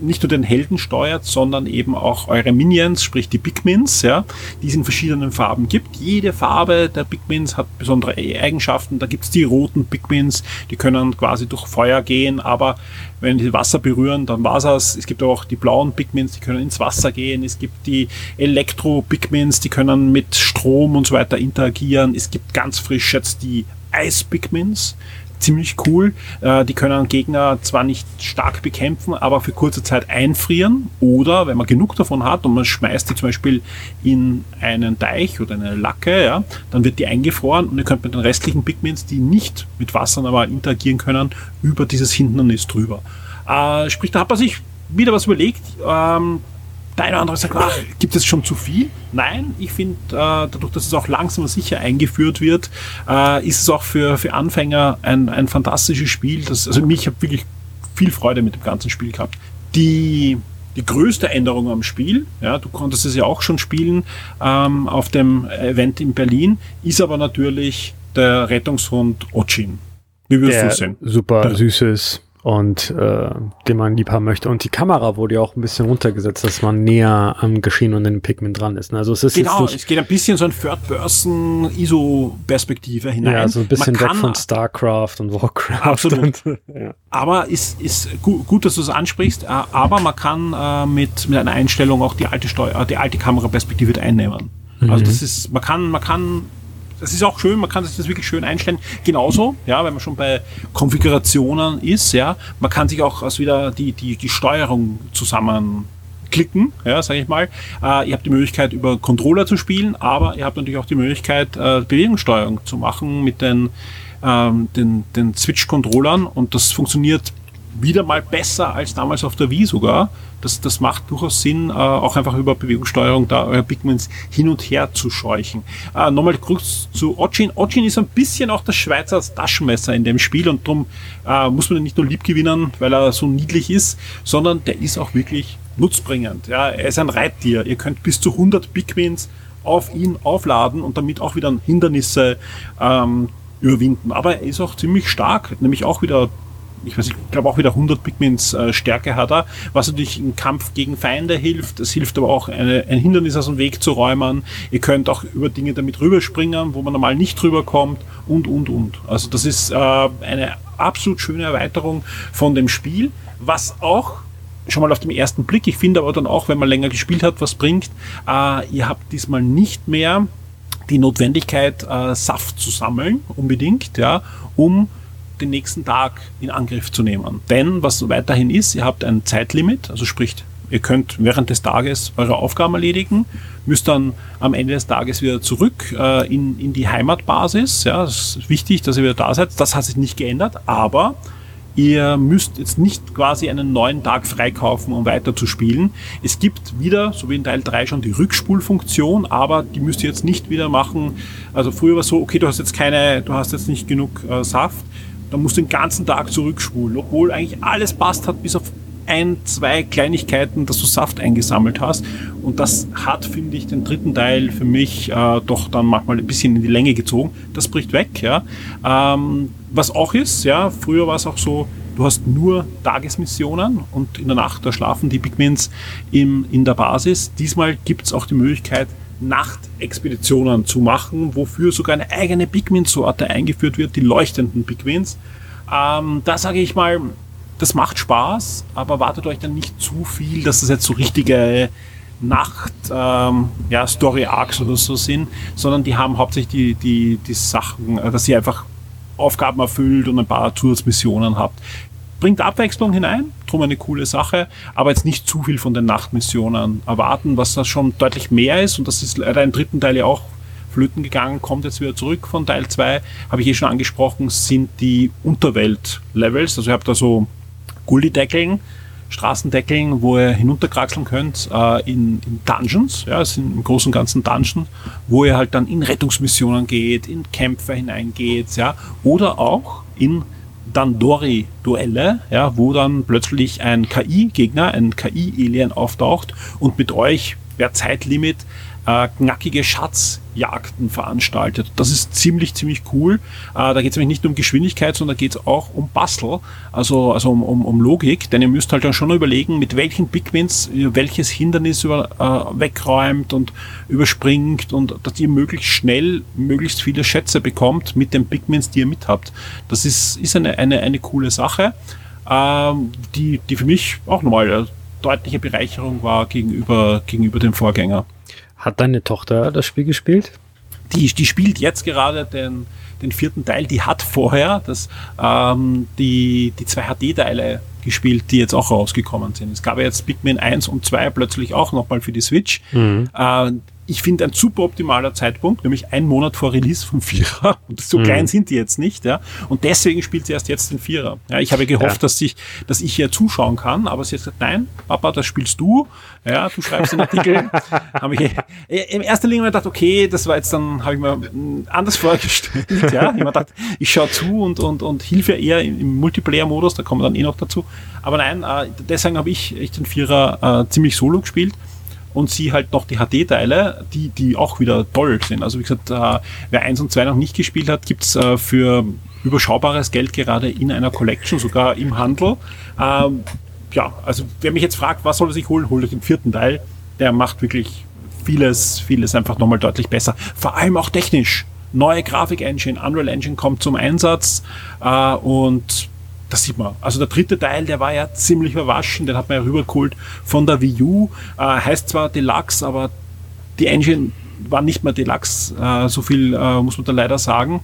nicht nur den Helden steuert, sondern eben auch eure Minions, sprich die Pikmins, ja, die es in verschiedenen Farben gibt. Jede Farbe der Pikmins hat besondere Eigenschaften. Da gibt's die roten Pikmins, die können quasi durch Feuer gehen, aber wenn die Wasser berühren, dann war's es. Es gibt auch die blauen Pikmins, die können ins Wasser gehen. Es gibt die Elektro-Pikmins, die können mit Strom und so weiter interagieren. Es gibt ganz frisch jetzt die Eis-Pikmins ziemlich cool. Äh, die können Gegner zwar nicht stark bekämpfen, aber für kurze Zeit einfrieren oder wenn man genug davon hat und man schmeißt die zum Beispiel in einen Teich oder eine Lacke, ja, dann wird die eingefroren und ihr könnt mit den restlichen Pigments, die nicht mit Wasser normal interagieren können, über dieses Hindernis drüber. Äh, sprich, da hat man sich wieder was überlegt. Ähm, der eine oder andere sagt, ach, gibt es schon zu viel? Nein, ich finde, äh, dadurch, dass es auch langsam und sicher eingeführt wird, äh, ist es auch für, für Anfänger ein, ein fantastisches Spiel. Das, also mich habe wirklich viel Freude mit dem ganzen Spiel gehabt. Die, die größte Änderung am Spiel, ja, du konntest es ja auch schon spielen ähm, auf dem Event in Berlin, ist aber natürlich der Rettungshund Ochin. Wie würdest du es sehen? Super der, süßes und äh, den man lieb haben möchte. Und die Kamera wurde ja auch ein bisschen runtergesetzt, dass man näher am Geschehen und den Pigment dran ist. Also es ist genau, jetzt nicht, es geht ein bisschen so ein Third-Person-ISO-Perspektive hinein. Ja, so ein bisschen weg von StarCraft und Warcraft. Absolut. Und, ja. Aber ist, ist gut, gut, dass du es ansprichst, äh, aber man kann äh, mit, mit einer Einstellung auch die alte Steuer, die alte Kameraperspektive einnehmen. Also mhm. Also das ist, man kann, man kann das ist auch schön, man kann sich das wirklich schön einstellen. Genauso, ja, wenn man schon bei Konfigurationen ist, ja, man kann sich auch aus wieder die, die, die Steuerung zusammenklicken, ja, sage ich mal. Äh, ihr habt die Möglichkeit, über Controller zu spielen, aber ihr habt natürlich auch die Möglichkeit, äh, Bewegungssteuerung zu machen mit den, ähm, den, den Switch-Controllern und das funktioniert wieder mal besser als damals auf der Wii sogar. Das, das macht durchaus Sinn, äh, auch einfach über Bewegungssteuerung da euer Pigments hin und her zu scheuchen. Äh, Nochmal kurz zu Ochin. Ochin ist ein bisschen auch das Schweizer Taschenmesser in dem Spiel und darum äh, muss man ihn nicht nur lieb gewinnen, weil er so niedlich ist, sondern der ist auch wirklich nutzbringend. Ja, er ist ein Reittier. Ihr könnt bis zu 100 Pigments auf ihn aufladen und damit auch wieder Hindernisse ähm, überwinden. Aber er ist auch ziemlich stark, nämlich auch wieder ich weiß, ich glaube auch wieder 100 Pigments äh, Stärke hat er, was natürlich im Kampf gegen Feinde hilft. Es hilft aber auch, eine, ein Hindernis aus dem Weg zu räumen. Ihr könnt auch über Dinge damit rüberspringen, wo man normal nicht drüber kommt und, und, und. Also das ist äh, eine absolut schöne Erweiterung von dem Spiel, was auch schon mal auf den ersten Blick, ich finde aber dann auch, wenn man länger gespielt hat, was bringt, äh, ihr habt diesmal nicht mehr die Notwendigkeit, äh, Saft zu sammeln, unbedingt, ja, um den nächsten Tag in Angriff zu nehmen. Denn was weiterhin ist, ihr habt ein Zeitlimit, also sprich, ihr könnt während des Tages eure Aufgaben erledigen, müsst dann am Ende des Tages wieder zurück äh, in, in die Heimatbasis. Ja, es ist wichtig, dass ihr wieder da seid. Das hat sich nicht geändert, aber Ihr müsst jetzt nicht quasi einen neuen Tag freikaufen, um weiter zu spielen. Es gibt wieder, so wie in Teil 3 schon, die Rückspulfunktion, aber die müsst ihr jetzt nicht wieder machen. Also früher war es so, okay, du hast jetzt keine, du hast jetzt nicht genug äh, Saft, dann musst du den ganzen Tag zurückspulen, obwohl eigentlich alles passt hat, bis auf ein, zwei Kleinigkeiten, dass du Saft eingesammelt hast. Und das hat, finde ich, den dritten Teil für mich äh, doch dann manchmal ein bisschen in die Länge gezogen. Das bricht weg, ja. Ähm, was auch ist, ja, früher war es auch so, du hast nur Tagesmissionen und in der Nacht, da schlafen die Pigments im, in der Basis. Diesmal gibt es auch die Möglichkeit, Nachtexpeditionen zu machen, wofür sogar eine eigene Pigment-Sorte eingeführt wird, die leuchtenden Pigments. Ähm, da sage ich mal, das macht Spaß, aber wartet euch dann nicht zu viel, dass das jetzt so richtige Nacht, ähm, ja, Story Arcs oder so sind, sondern die haben hauptsächlich die, die, die Sachen, äh, dass ihr einfach Aufgaben erfüllt und ein paar Zusatzmissionen habt. Bringt Abwechslung hinein, drum eine coole Sache, aber jetzt nicht zu viel von den Nachtmissionen erwarten, was das schon deutlich mehr ist und das ist leider im dritten Teil ja auch flöten gegangen, kommt jetzt wieder zurück von Teil 2, habe ich eh schon angesprochen, sind die Unterwelt-Levels. Also ihr habt da so Gullideckeln, Straßendeckeln, wo ihr hinunterkraxeln könnt äh, in, in, Dungeons, ja, es sind im Großen und Ganzen Dungeons, wo ihr halt dann in Rettungsmissionen geht, in Kämpfe hineingeht, ja, oder auch in Dandori-Duelle, ja, wo dann plötzlich ein KI-Gegner, ein KI-Alien auftaucht und mit euch per Zeitlimit äh, knackige Schatzjagden veranstaltet. Das ist ziemlich, ziemlich cool. Äh, da geht es nämlich nicht nur um Geschwindigkeit, sondern geht es auch um Bastel, also, also um, um, um Logik, denn ihr müsst halt dann schon überlegen, mit welchen Pigments ihr welches Hindernis über, äh, wegräumt und überspringt und dass ihr möglichst schnell möglichst viele Schätze bekommt mit den Pigments, die ihr mit habt. Das ist, ist eine, eine, eine coole Sache, ähm, die, die für mich auch nochmal eine deutliche Bereicherung war gegenüber, gegenüber dem Vorgänger. Hat deine Tochter das Spiel gespielt? Die, die spielt jetzt gerade den, den vierten Teil. Die hat vorher das, ähm, die, die zwei HD-Teile gespielt, die jetzt auch rausgekommen sind. Es gab ja jetzt Pikmin 1 und 2 plötzlich auch nochmal für die Switch. Mhm. Äh, ich finde ein super optimaler Zeitpunkt, nämlich ein Monat vor Release vom Vierer. Und so mhm. klein sind die jetzt nicht, ja. Und deswegen spielt sie erst jetzt den Vierer. Ja, ich habe gehofft, ja. dass ich, dass ich hier zuschauen kann, aber sie hat gesagt, nein, Papa, das spielst du. Ja, du schreibst den Artikel. habe ich äh, im ersten Linie gedacht, okay, das war jetzt dann, habe ich mir anders vorgestellt. Ja, ich habe gedacht, ich schaue zu und, und, und hilfe eher im, im Multiplayer-Modus, da kommen wir dann eh noch dazu. Aber nein, äh, deswegen habe ich, ich den Vierer äh, ziemlich solo gespielt und sie halt noch die HD-Teile, die, die auch wieder toll sind. Also wie gesagt, äh, wer 1 und 2 noch nicht gespielt hat, gibt's äh, für überschaubares Geld gerade in einer Collection, sogar im Handel. Ähm, ja, also wer mich jetzt fragt, was soll er sich holen, holt den vierten Teil. Der macht wirklich vieles, vieles einfach nochmal deutlich besser. Vor allem auch technisch. Neue Grafik-Engine, Unreal Engine kommt zum Einsatz äh, und das sieht man. Also der dritte Teil, der war ja ziemlich verwaschen, den hat man ja rübergeholt von der Wii U. Äh, heißt zwar Deluxe, aber die Engine war nicht mehr Deluxe. Äh, so viel äh, muss man da leider sagen.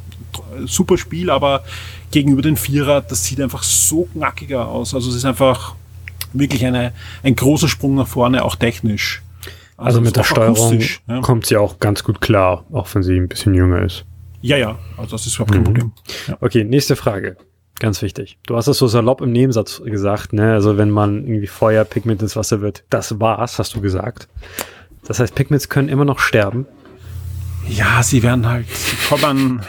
Super Spiel, aber gegenüber den Vierer, das sieht einfach so knackiger aus. Also es ist einfach wirklich eine, ein großer Sprung nach vorne, auch technisch. Also, also mit der Steuerung ja. kommt sie auch ganz gut klar, auch wenn sie ein bisschen jünger ist. Ja, ja, also das ist überhaupt kein mhm. Problem. Ja. Okay, nächste Frage. Ganz wichtig. Du hast es so salopp im Nebensatz gesagt, ne? Also wenn man irgendwie Feuer, Pigment ins Wasser wird, das war's, hast du gesagt. Das heißt, Pigments können immer noch sterben. Ja, sie werden halt, sie kommen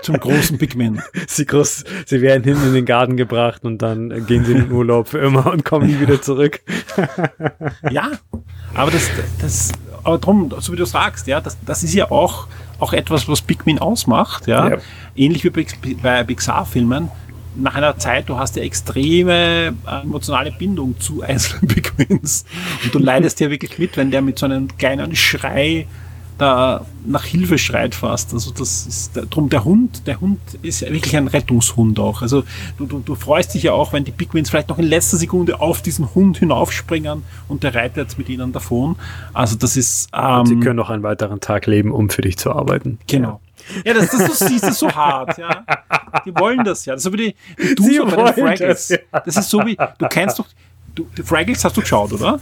zum großen Pigment. Sie, groß, sie werden hinten in den Garten gebracht und dann gehen sie in den Urlaub für immer und kommen nie wieder zurück. ja, aber das, das, aber drum, so wie du sagst, ja, das, das ist ja auch, auch etwas, was Pikmin ausmacht, ja. ja. Ähnlich wie bei Pixar-Filmen. Nach einer Zeit, du hast ja extreme äh, emotionale Bindung zu einzelnen Pikmins. Und du leidest ja wirklich mit, wenn der mit so einem kleinen Schrei da nach Hilfe schreit fast. Also das ist drum der Hund, der Hund ist ja wirklich ein Rettungshund auch. Also du, du, du freust dich ja auch, wenn die Pigments vielleicht noch in letzter Sekunde auf diesen Hund hinaufspringen und der reitet mit ihnen davon. Also das ist. Ähm, sie können noch einen weiteren Tag leben, um für dich zu arbeiten. Genau. Ja, das, das, das, das ist so hart, ja. Die wollen das ja. Das ist so wie die, die Duser bei den Fraggles. Das, ja. das ist so wie, du kennst doch, du, Fraggles hast du geschaut, oder?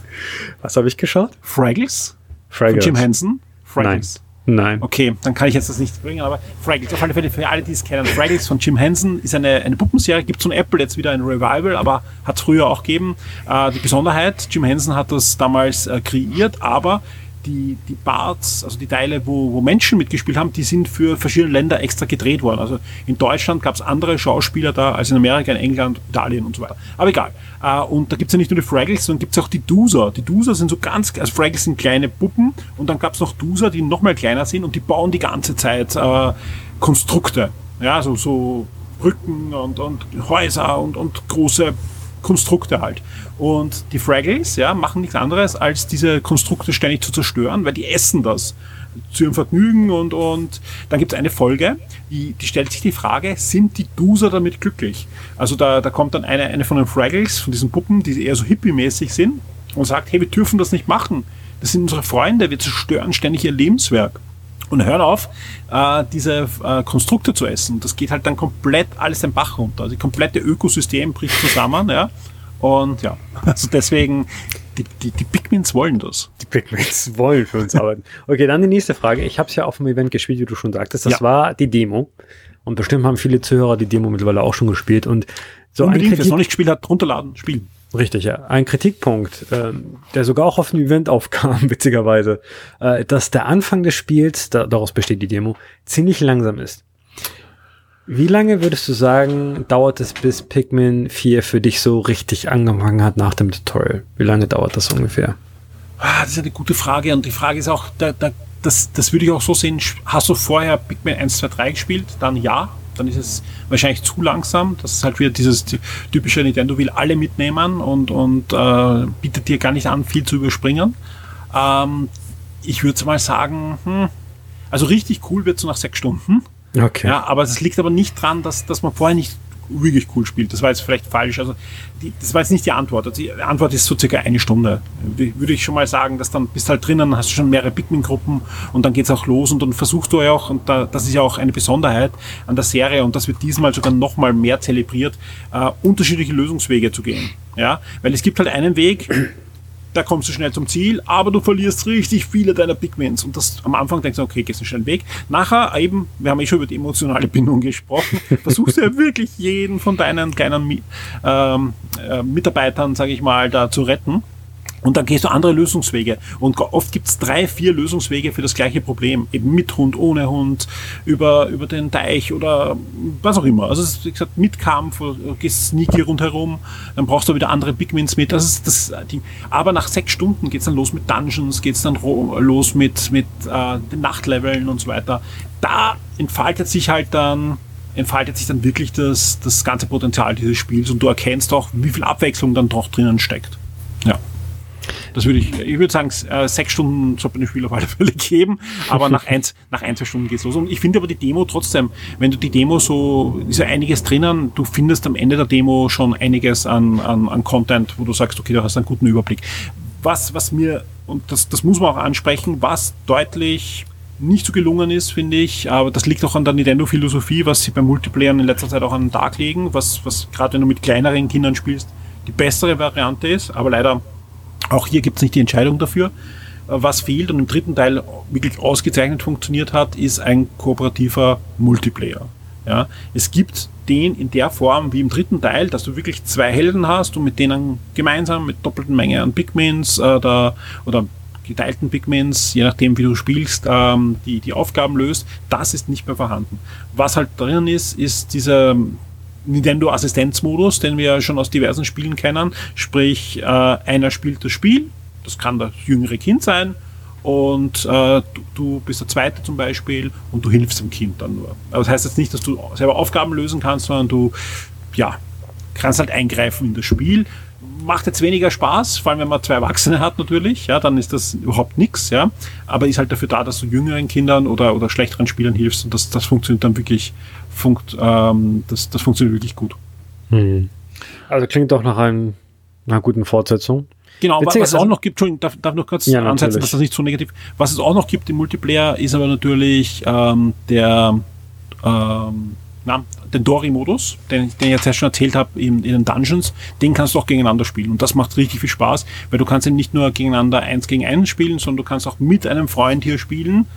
Was habe ich geschaut? Fraggles. Fraggles. Von Jim Henson. Fraggles. Nein. Nein. Okay, dann kann ich jetzt das nicht bringen, aber Fraggles, auf alle Fälle für alle, die es kennen, Fraggles von Jim Henson ist eine, eine Puppenserie, gibt es von Apple jetzt wieder ein Revival, aber hat es früher auch gegeben. Äh, die Besonderheit, Jim Henson hat das damals äh, kreiert, aber die, die Parts, also die Teile, wo, wo Menschen mitgespielt haben, die sind für verschiedene Länder extra gedreht worden. Also in Deutschland gab es andere Schauspieler da als in Amerika, in England, Italien und so weiter. Aber egal. Äh, und da gibt es ja nicht nur die Fraggles, sondern gibt es auch die Doozer. Die Doozer sind so ganz, also Fraggles sind kleine Puppen und dann gab es noch Doozer, die noch mal kleiner sind und die bauen die ganze Zeit äh, Konstrukte. Ja, also so Brücken und, und Häuser und, und große Konstrukte halt. Und die Fraggles ja, machen nichts anderes, als diese Konstrukte ständig zu zerstören, weil die essen das zu ihrem Vergnügen und, und dann gibt es eine Folge, die, die stellt sich die Frage, sind die Duser damit glücklich? Also da, da kommt dann eine, eine von den Fraggles, von diesen Puppen, die eher so hippie-mäßig sind und sagt, hey, wir dürfen das nicht machen. Das sind unsere Freunde, wir zerstören ständig ihr Lebenswerk. Und hören auf, äh, diese äh, Konstrukte zu essen. Das geht halt dann komplett alles den Bach runter. Also das komplette Ökosystem bricht zusammen, ja. Und ja, also deswegen, die, die, die Pigments wollen das. Die Pigments wollen für uns arbeiten. Okay, dann die nächste Frage. Ich habe es ja auf dem Event gespielt, wie du schon sagtest. Das ja. war die Demo. Und bestimmt haben viele Zuhörer die Demo mittlerweile auch schon gespielt. Und so Unbedingt, wer es noch nicht gespielt hat, runterladen, spielen. Richtig, ja. Ein Kritikpunkt, äh, der sogar auch auf dem Event aufkam, witzigerweise, äh, dass der Anfang des Spiels, da, daraus besteht die Demo, ziemlich langsam ist. Wie lange würdest du sagen, dauert es, bis Pikmin 4 für dich so richtig angefangen hat nach dem Tutorial? Wie lange dauert das ungefähr? Ah, das ist eine gute Frage und die Frage ist auch, da, da, das, das würde ich auch so sehen, hast du vorher Pikmin 1, 2, 3 gespielt? Dann ja, dann ist es wahrscheinlich zu langsam. Das ist halt wieder dieses typische Nintendo will alle mitnehmen und, und äh, bietet dir gar nicht an, viel zu überspringen. Ähm, ich würde mal sagen, hm, also richtig cool wird es nach sechs Stunden. Okay. Ja, aber es liegt aber nicht dran, dass, dass man vorher nicht wirklich cool spielt. Das war jetzt vielleicht falsch. Also die, das war jetzt nicht die Antwort. Also die Antwort ist so circa eine Stunde. Würde ich schon mal sagen, dass dann bist halt drinnen, hast du schon mehrere Pikmin-Gruppen und dann geht's auch los und dann versuchst du ja auch, und da, das ist ja auch eine Besonderheit an der Serie und das wird diesmal sogar noch mal mehr zelebriert, äh, unterschiedliche Lösungswege zu gehen. Ja, weil es gibt halt einen Weg, da kommst du schnell zum Ziel, aber du verlierst richtig viele deiner Pigments. Und das am Anfang denkst du, okay, gehst du schnell weg. Nachher eben, wir haben eh schon über die emotionale Bindung gesprochen, versuchst du ja wirklich jeden von deinen kleinen ähm, äh, Mitarbeitern, sage ich mal, da zu retten. Und dann gehst du andere Lösungswege. Und oft gibt es drei, vier Lösungswege für das gleiche Problem. Eben mit Hund, ohne Hund, über, über den Teich oder was auch immer. Also es ist, wie gesagt, mit Kampf, gehst sneaky rundherum, dann brauchst du wieder andere Pigments mit. Das ist das Ding. Aber nach sechs Stunden geht's dann los mit Dungeons, geht's dann los mit, mit äh, den Nachtleveln und so weiter. Da entfaltet sich halt dann entfaltet sich dann wirklich das, das ganze Potenzial dieses Spiels und du erkennst auch, wie viel Abwechslung dann doch drinnen steckt. Ja. Das würde ich, ich würde sagen, äh, sechs Stunden sollte ein Spiel auf alle Fälle geben, aber nach eins, nach ein, zwei Stunden geht's los. Und ich finde aber die Demo trotzdem, wenn du die Demo so, ist ja einiges drinnen, du findest am Ende der Demo schon einiges an, an, an Content, wo du sagst, okay, du hast einen guten Überblick. Was, was mir, und das, das muss man auch ansprechen, was deutlich nicht so gelungen ist, finde ich. Aber das liegt auch an der Nintendo-Philosophie, was sie beim Multiplayer in letzter Zeit auch an den Tag legen, was, was gerade wenn du mit kleineren Kindern spielst, die bessere Variante ist. Aber leider auch hier gibt es nicht die Entscheidung dafür. Was fehlt und im dritten Teil wirklich ausgezeichnet funktioniert hat, ist ein kooperativer Multiplayer. Ja, es gibt den in der Form wie im dritten Teil, dass du wirklich zwei Helden hast und mit denen gemeinsam mit doppelten Menge an Pigments äh, oder geteilten Pigments, je nachdem wie du spielst, ähm, die, die Aufgaben löst, das ist nicht mehr vorhanden. Was halt drin ist, ist dieser Nintendo Assistenzmodus, den wir schon aus diversen Spielen kennen. Sprich, äh, einer spielt das Spiel, das kann das jüngere Kind sein, und äh, du, du, bist der Zweite zum Beispiel und du hilfst dem Kind dann nur. Aber das heißt jetzt nicht, dass du selber Aufgaben lösen kannst, sondern du, ja, kannst halt eingreifen in das Spiel. Macht jetzt weniger Spaß, vor allem wenn man zwei Erwachsene hat natürlich, ja, dann ist das überhaupt nichts, ja. Aber ist halt dafür da, dass du jüngeren Kindern oder, oder schlechteren Spielern hilfst und das, das funktioniert dann wirklich, funkt, ähm, das, das funktioniert wirklich gut. Hm. Also klingt doch nach einem, einer guten Fortsetzung. Genau, Witzig, was es auch noch gibt, Entschuldigung, darf, darf noch kurz ja, ansetzen, dass das nicht so negativ Was es auch noch gibt im Multiplayer, ist aber natürlich ähm, der ähm, na, den Dory-Modus, den, den ich jetzt schon erzählt habe in, in den Dungeons, den kannst du auch gegeneinander spielen. Und das macht richtig viel Spaß, weil du kannst ihn nicht nur gegeneinander eins gegen eins spielen, sondern du kannst auch mit einem Freund hier spielen,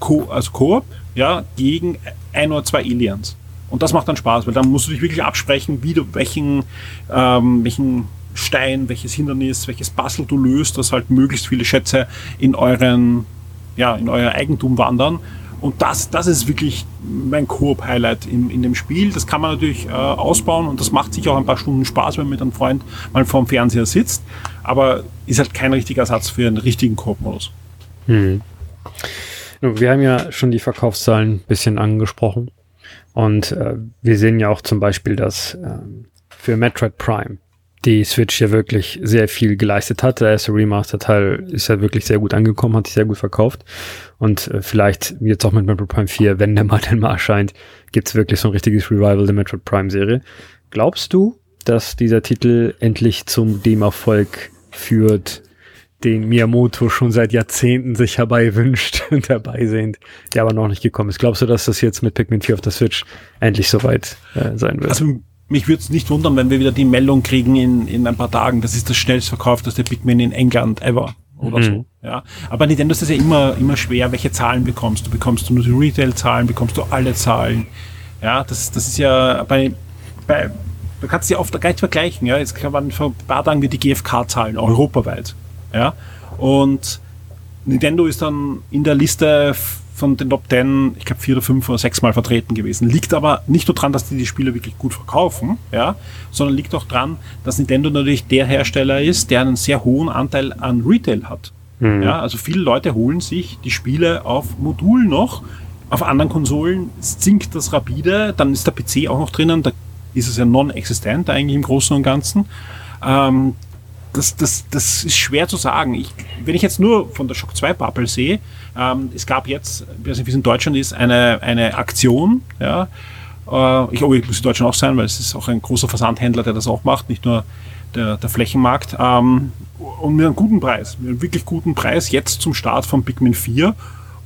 Co also Koop, ja, gegen ein oder zwei Aliens. Und das macht dann Spaß, weil dann musst du dich wirklich absprechen, wie du welchen, ähm, welchen Stein, welches Hindernis, welches Puzzle du löst, dass halt möglichst viele Schätze in euren, ja, in euer Eigentum wandern. Und das, das ist wirklich mein Koop-Highlight in, in dem Spiel. Das kann man natürlich äh, ausbauen und das macht sich auch ein paar Stunden Spaß, wenn man mit einem Freund mal vorm Fernseher sitzt. Aber ist halt kein richtiger Ersatz für einen richtigen Koop-Modus. Hm. Wir haben ja schon die Verkaufszahlen ein bisschen angesprochen. Und äh, wir sehen ja auch zum Beispiel, dass äh, für Metroid Prime die Switch ja wirklich sehr viel geleistet hat. Der erste Remaster-Teil ist ja wirklich sehr gut angekommen, hat sich sehr gut verkauft. Und äh, vielleicht jetzt auch mit Metroid Prime 4, wenn der mal denn mal erscheint, gibt's wirklich so ein richtiges Revival der Metroid Prime-Serie. Glaubst du, dass dieser Titel endlich zum dem Erfolg führt, den Miyamoto schon seit Jahrzehnten sich herbei wünscht und herbeisehnt, der aber noch nicht gekommen ist. Glaubst du, dass das jetzt mit Pikmin 4 auf der Switch endlich soweit äh, sein wird? Also mich würde es nicht wundern, wenn wir wieder die Meldung kriegen in, in ein paar Tagen, das ist das schnellst verkaufteste Pikmin in England ever oder mhm. so. Ja. Aber Nintendo ist das ja immer, immer schwer, welche Zahlen bekommst du. Bekommst du nur die Retail-Zahlen, bekommst du alle Zahlen. Ja, das, das ist ja bei, bei du kannst sie oft gar nicht vergleichen. Ja. Jetzt kann man vor ein paar Tagen die GFK-Zahlen, europaweit. Ja. Und Nintendo ist dann in der Liste von den Top 10, ich glaube, vier oder fünf oder sechs Mal vertreten gewesen. Liegt aber nicht nur daran, dass die die Spiele wirklich gut verkaufen, ja, sondern liegt auch daran, dass Nintendo natürlich der Hersteller ist, der einen sehr hohen Anteil an Retail hat. Mhm. Ja, also viele Leute holen sich die Spiele auf Modul noch. Auf anderen Konsolen sinkt das rapide, dann ist der PC auch noch drinnen, da ist es ja non-existent eigentlich im Großen und Ganzen. Ähm, das, das, das ist schwer zu sagen. Ich, wenn ich jetzt nur von der Shock 2 Bubble sehe, ähm, es gab jetzt, wie es in Deutschland ist, eine, eine Aktion, ja, äh, ich, oh, ich muss in Deutschland auch sein, weil es ist auch ein großer Versandhändler, der das auch macht, nicht nur der, der Flächenmarkt, ähm, und mit einem guten Preis, mit einem wirklich guten Preis, jetzt zum Start von Pikmin 4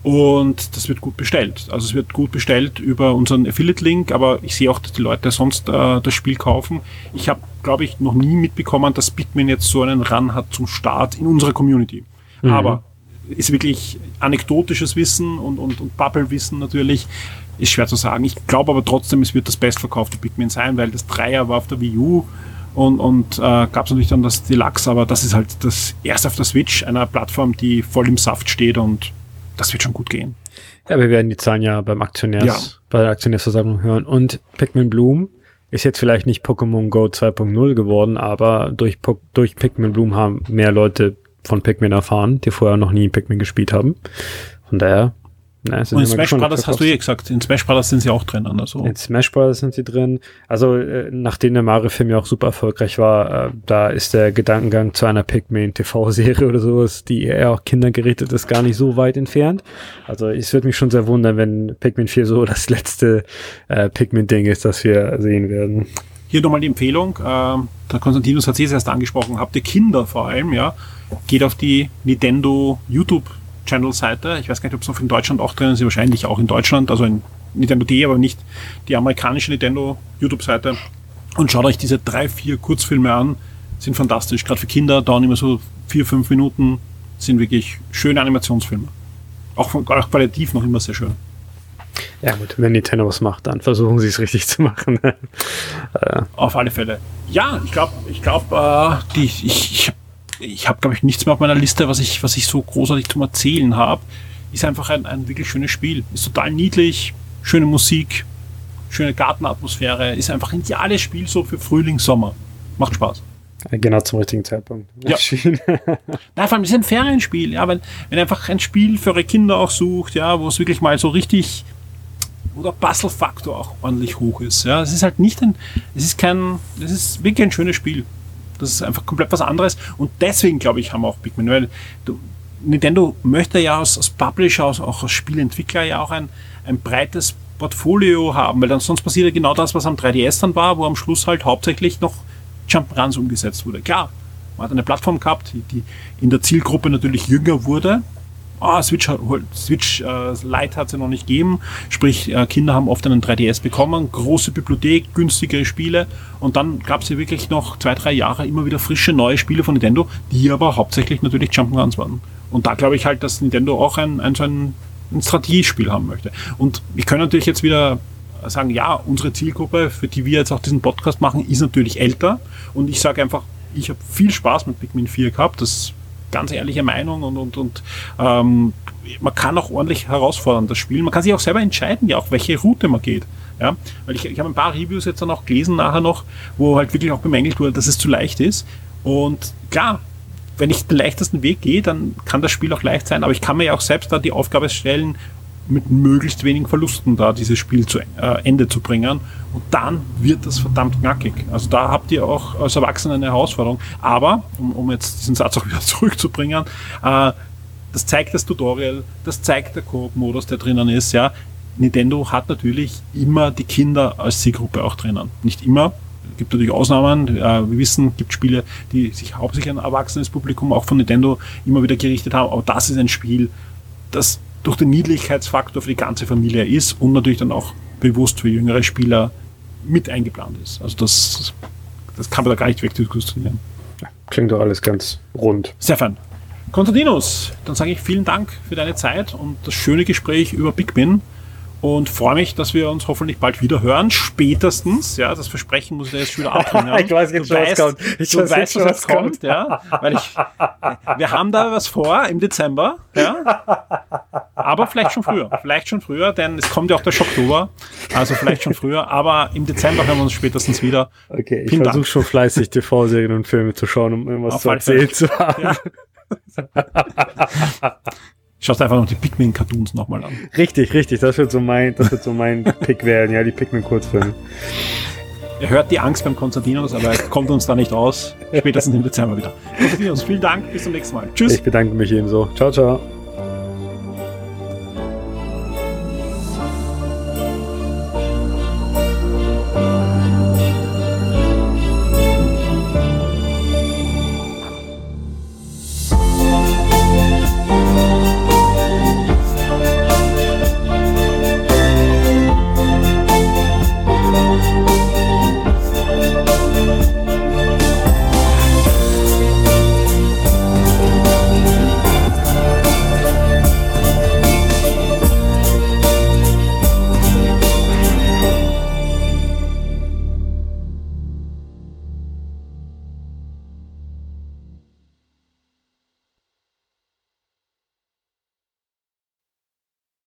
und das wird gut bestellt. Also es wird gut bestellt über unseren Affiliate-Link, aber ich sehe auch, dass die Leute sonst äh, das Spiel kaufen. Ich habe, glaube ich, noch nie mitbekommen, dass Bitmin jetzt so einen Run hat zum Start in unserer Community. Mhm. Aber ist wirklich anekdotisches Wissen und, und, und Bubble-Wissen natürlich. Ist schwer zu sagen. Ich glaube aber trotzdem, es wird das bestverkaufte Pikmin sein, weil das Dreier war auf der Wii U und, und äh, gab es natürlich dann das Deluxe, aber das ist halt das erste auf der Switch, einer Plattform, die voll im Saft steht und das wird schon gut gehen. Ja, wir werden die Zahlen ja beim Aktionärs, ja. bei der Aktionärsversammlung hören. Und Pikmin Bloom ist jetzt vielleicht nicht Pokémon Go 2.0 geworden, aber durch, durch Pikmin Bloom haben mehr Leute von Pikmin erfahren, die vorher noch nie Pikmin gespielt haben. Von daher na, und in Smash Brothers hast du eh gesagt, in Smash Brothers sind sie auch drin. Also. In Smash Brothers sind sie drin. Also äh, nachdem der Mario-Film ja auch super erfolgreich war, äh, da ist der Gedankengang zu einer Pikmin-TV-Serie oder sowas, die eher auch kindergerichtet ist, gar nicht so weit entfernt. Also es würde mich schon sehr wundern, wenn Pikmin 4 so das letzte äh, Pikmin-Ding ist, das wir sehen werden. Hier nochmal die Empfehlung, äh, der Konstantinus hat es erst angesprochen, habt ihr Kinder vor allem, ja, geht auf die Nintendo YouTube Channel-Seite. Ich weiß gar nicht, ob es noch in Deutschland auch drin ist, wahrscheinlich auch in Deutschland, also in Nintendo.de, aber nicht die amerikanische Nintendo YouTube-Seite. Und schaut euch diese drei, vier Kurzfilme an, sind fantastisch. Gerade für Kinder dauern immer so vier, fünf Minuten, sind wirklich schöne Animationsfilme. Auch, von, auch qualitativ noch immer sehr schön. Ja gut, wenn Nintendo was macht, dann versuchen sie es richtig zu machen. äh. Auf alle Fälle. Ja, ich glaube, ich glaube, äh, ich, ich, ich habe, glaube ich, nichts mehr auf meiner Liste, was ich, was ich so großartig zum Erzählen habe. Ist einfach ein, ein wirklich schönes Spiel. Ist total niedlich, schöne Musik, schöne Gartenatmosphäre. Ist einfach ein ideales Spiel so für Frühling, Sommer. Macht Spaß. Genau zum richtigen Zeitpunkt. Ja. Nein, vor allem ist ein Ferienspiel, ja, wenn, wenn einfach ein Spiel für eure Kinder auch sucht, ja, wo es wirklich mal so richtig, wo der Puzzle-Faktor auch ordentlich hoch ist. Ja, es ist halt nicht ein, es ist kein, es ist wirklich ein schönes Spiel. Das ist einfach komplett was anderes und deswegen glaube ich, haben wir auch Pikmin, weil du, Nintendo möchte ja als, als Publisher, als, auch als Spielentwickler ja auch ein, ein breites Portfolio haben, weil dann sonst passiert ja genau das, was am 3DS dann war, wo am Schluss halt hauptsächlich noch Jump-Runs umgesetzt wurde. Klar, man hat eine Plattform gehabt, die, die in der Zielgruppe natürlich jünger wurde. Ah, Switch, Switch äh, Lite hat es ja noch nicht gegeben, sprich äh, Kinder haben oft einen 3DS bekommen, große Bibliothek, günstigere Spiele und dann gab es ja wirklich noch zwei, drei Jahre immer wieder frische neue Spiele von Nintendo, die aber hauptsächlich natürlich Jump'n'Runs waren. Und da glaube ich halt, dass Nintendo auch ein, ein ein, ein Strategiespiel haben möchte. Und ich kann natürlich jetzt wieder sagen, ja, unsere Zielgruppe, für die wir jetzt auch diesen Podcast machen, ist natürlich älter. Und ich sage einfach, ich habe viel Spaß mit Pikmin 4 gehabt. Das ganz ehrliche Meinung und, und, und ähm, man kann auch ordentlich herausfordern, das Spiel. Man kann sich auch selber entscheiden, ja, auch welche Route man geht. Ja, weil ich, ich habe ein paar Reviews jetzt dann auch gelesen nachher noch, wo halt wirklich auch bemängelt wurde, dass es zu leicht ist. Und klar, wenn ich den leichtesten Weg gehe, dann kann das Spiel auch leicht sein, aber ich kann mir ja auch selbst da die Aufgabe stellen, mit möglichst wenigen Verlusten da dieses Spiel zu äh, Ende zu bringen. Und dann wird das verdammt knackig. Also da habt ihr auch als Erwachsene eine Herausforderung. Aber, um, um jetzt diesen Satz auch wieder zurückzubringen, äh, das zeigt das Tutorial, das zeigt der Koop-Modus, der drinnen ist, ja. Nintendo hat natürlich immer die Kinder als Zielgruppe auch drinnen. Nicht immer, gibt natürlich Ausnahmen. Äh, wir wissen, es gibt Spiele, die sich hauptsächlich an erwachsenes Publikum auch von Nintendo immer wieder gerichtet haben. Aber das ist ein Spiel, das durch den Niedlichkeitsfaktor für die ganze Familie ist und natürlich dann auch bewusst für jüngere Spieler mit eingeplant ist. Also das, das kann man da gar nicht wegdiskutionieren. Klingt doch alles ganz rund. Stefan, Konstantinos, dann sage ich vielen Dank für deine Zeit und das schöne Gespräch über Big Ben und freue mich, dass wir uns hoffentlich bald wieder hören. Spätestens, ja, das Versprechen muss ich jetzt schon wieder abbringen. ich weiß jetzt schon, was kommt. Ich du weiß, weißt, was, was kommt, kommt, ja, weil ich, wir haben da was vor im Dezember, ja, aber vielleicht schon früher, vielleicht schon früher, denn es kommt ja auch der Schocktober, also vielleicht schon früher, aber im Dezember hören wir uns spätestens wieder. Okay, ich versuche schon fleißig TV-Serien und Filme zu schauen, um irgendwas Auf zu erzählen zu haben. Ja. Schaust einfach noch die Pikmin-Cartoons nochmal an. Richtig, richtig. Das wird so mein, das wird so mein Pick werden, ja, die Pikmin-Kurzfilme. Er hört die Angst beim Konstantinos, aber er kommt uns da nicht aus. Spätestens im Dezember wieder. Konstantinos, vielen Dank. Bis zum nächsten Mal. Tschüss. Ich bedanke mich ebenso. Ciao, ciao.